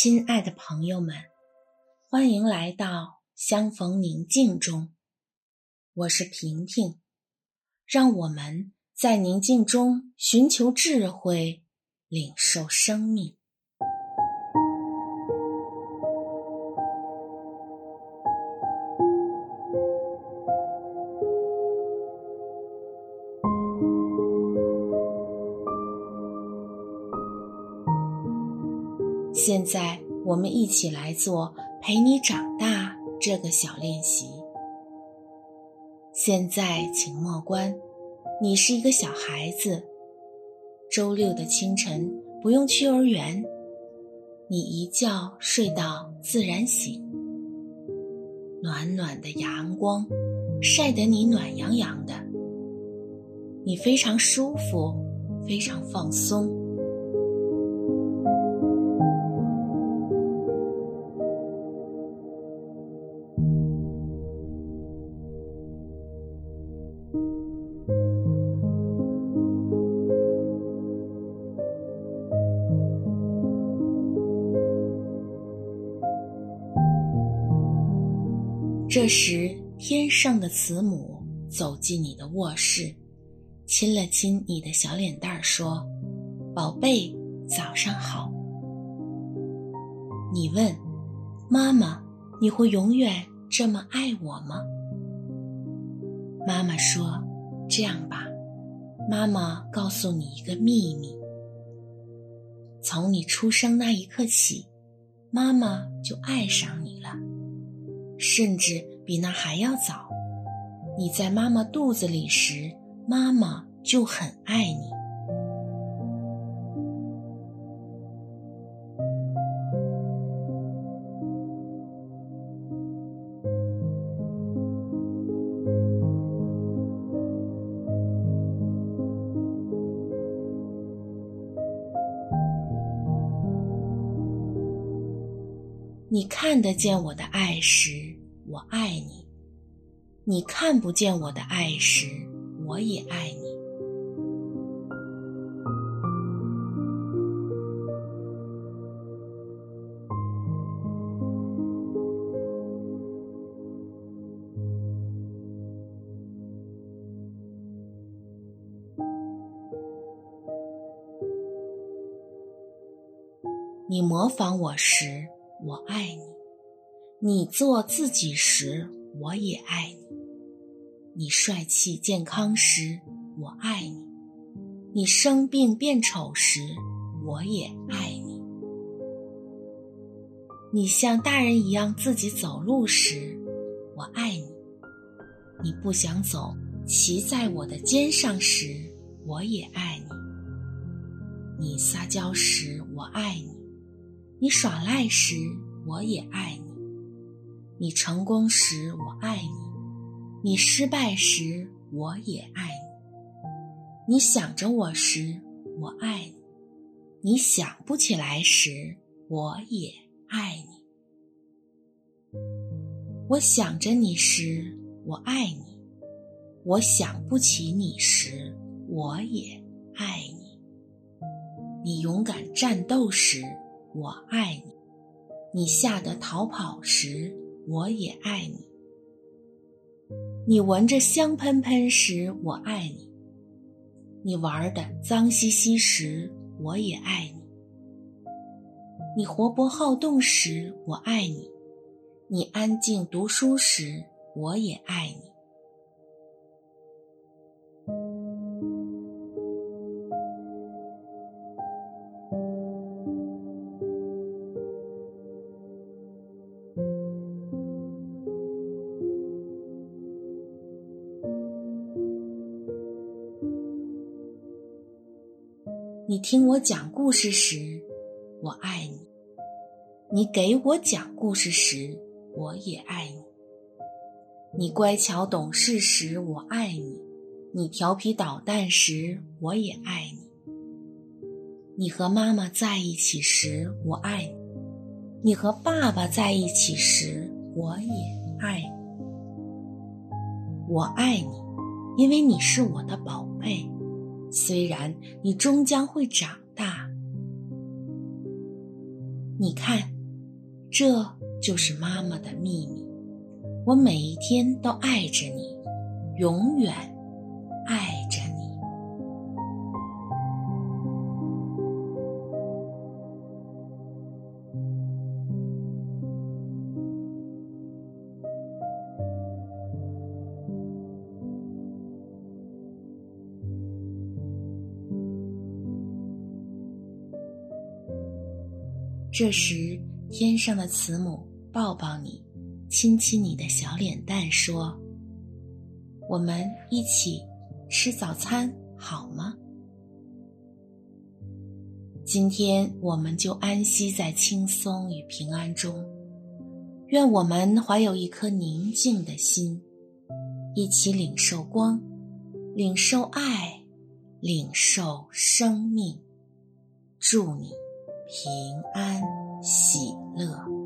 亲爱的朋友们，欢迎来到相逢宁静中。我是平平，让我们在宁静中寻求智慧，领受生命。现在，我们一起来做“陪你长大”这个小练习。现在，请默观，你是一个小孩子。周六的清晨，不用去幼儿园，你一觉睡到自然醒。暖暖的阳光晒得你暖洋洋的，你非常舒服，非常放松。时，天上的慈母走进你的卧室，亲了亲你的小脸蛋儿，说：“宝贝，早上好。”你问：“妈妈，你会永远这么爱我吗？”妈妈说：“这样吧，妈妈告诉你一个秘密。从你出生那一刻起，妈妈就爱上你了。”甚至比那还要早。你在妈妈肚子里时，妈妈就很爱你。你看得见我的爱时，我爱你；你看不见我的爱时，我也爱你。你模仿我时，我爱你，你做自己时，我也爱你；你帅气健康时，我爱你；你生病变丑时，我也爱你；你像大人一样自己走路时，我爱你；你不想走，骑在我的肩上时，我也爱你；你撒娇时，我爱你。你耍赖时，我也爱你；你成功时，我爱你；你失败时，我也爱你；你想着我时，我爱你；你想不起来时，我也爱你。我想着你时，我爱你；我想不起你时，我也爱你。你勇敢战斗时，我爱你，你吓得逃跑时，我也爱你；你闻着香喷喷时，我爱你；你玩的脏兮兮时，我也爱你；你活泼好动时，我爱你；你安静读书时，我也爱你。你听我讲故事时，我爱你；你给我讲故事时，我也爱你；你乖巧懂事时，我爱你；你调皮捣蛋时，我也爱你；你和妈妈在一起时，我爱你；你和爸爸在一起时，我也爱你。我爱你，因为你是我的宝贝。虽然你终将会长大，你看，这就是妈妈的秘密。我每一天都爱着你，永远这时，天上的慈母抱抱你。亲亲你的小脸蛋，说：“我们一起吃早餐好吗？”今天我们就安息在轻松与平安中。愿我们怀有一颗宁静的心，一起领受光，领受爱，领受生命。祝你平安喜乐。